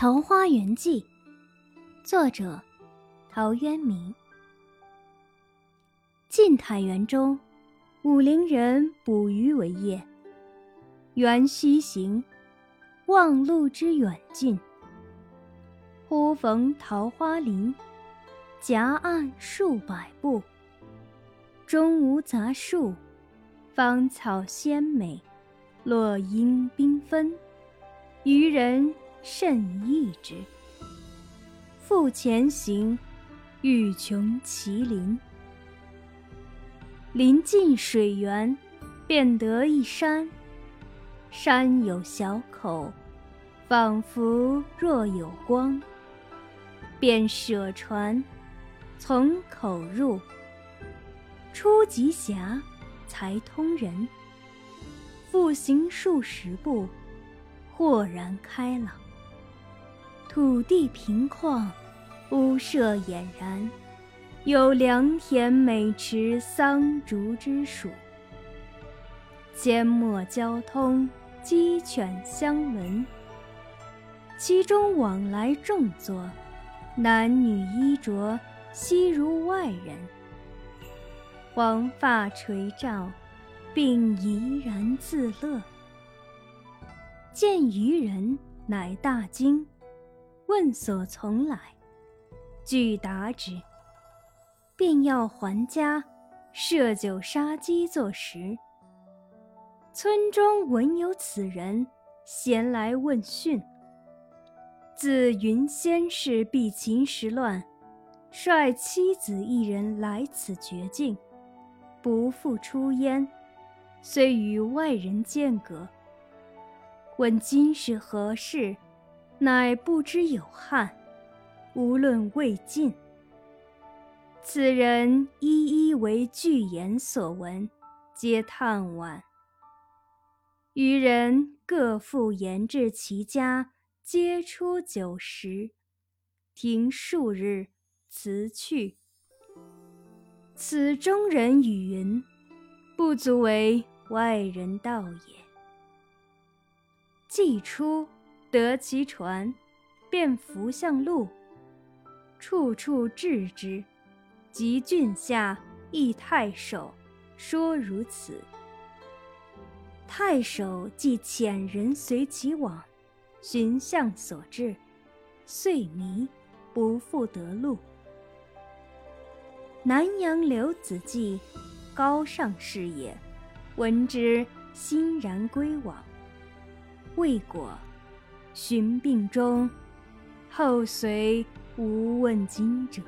桃花源记》，作者陶渊明。晋太元中，武陵人捕鱼为业。缘溪行，忘路之远近。忽逢桃花林，夹岸数百步，中无杂树，芳草鲜美，落英缤纷。渔人甚异之。复前行，欲穷其林。临近水源，便得一山，山有小口，仿佛若有光。便舍船，从口入。初极狭，才通人。复行数十步。豁然开朗，土地平旷，屋舍俨然，有良田美池桑竹之属。阡陌交通，鸡犬相闻。其中往来众作，男女衣着，悉如外人。黄发垂照，并怡然自乐。见渔人，乃大惊，问所从来，具答之。便要还家，设酒杀鸡作食。村中闻有此人，咸来问讯。自云仙氏避秦时乱，率妻子一人来此绝境，不复出焉，虽与外人间隔。问今是何世，乃不知有汉，无论魏晋。此人一一为具言所闻，皆叹惋。余人各复言至其家，皆出酒食，停数日，辞去。此中人语云：“不足为外人道也。”既出，得其船，便扶向路，处处志之。及郡下，诣太守，说如此。太守即遣人随其往，寻向所至，遂迷，不复得路。南阳刘子骥，高尚士也，闻之，欣然归往。未果，寻病中，后随无问津者。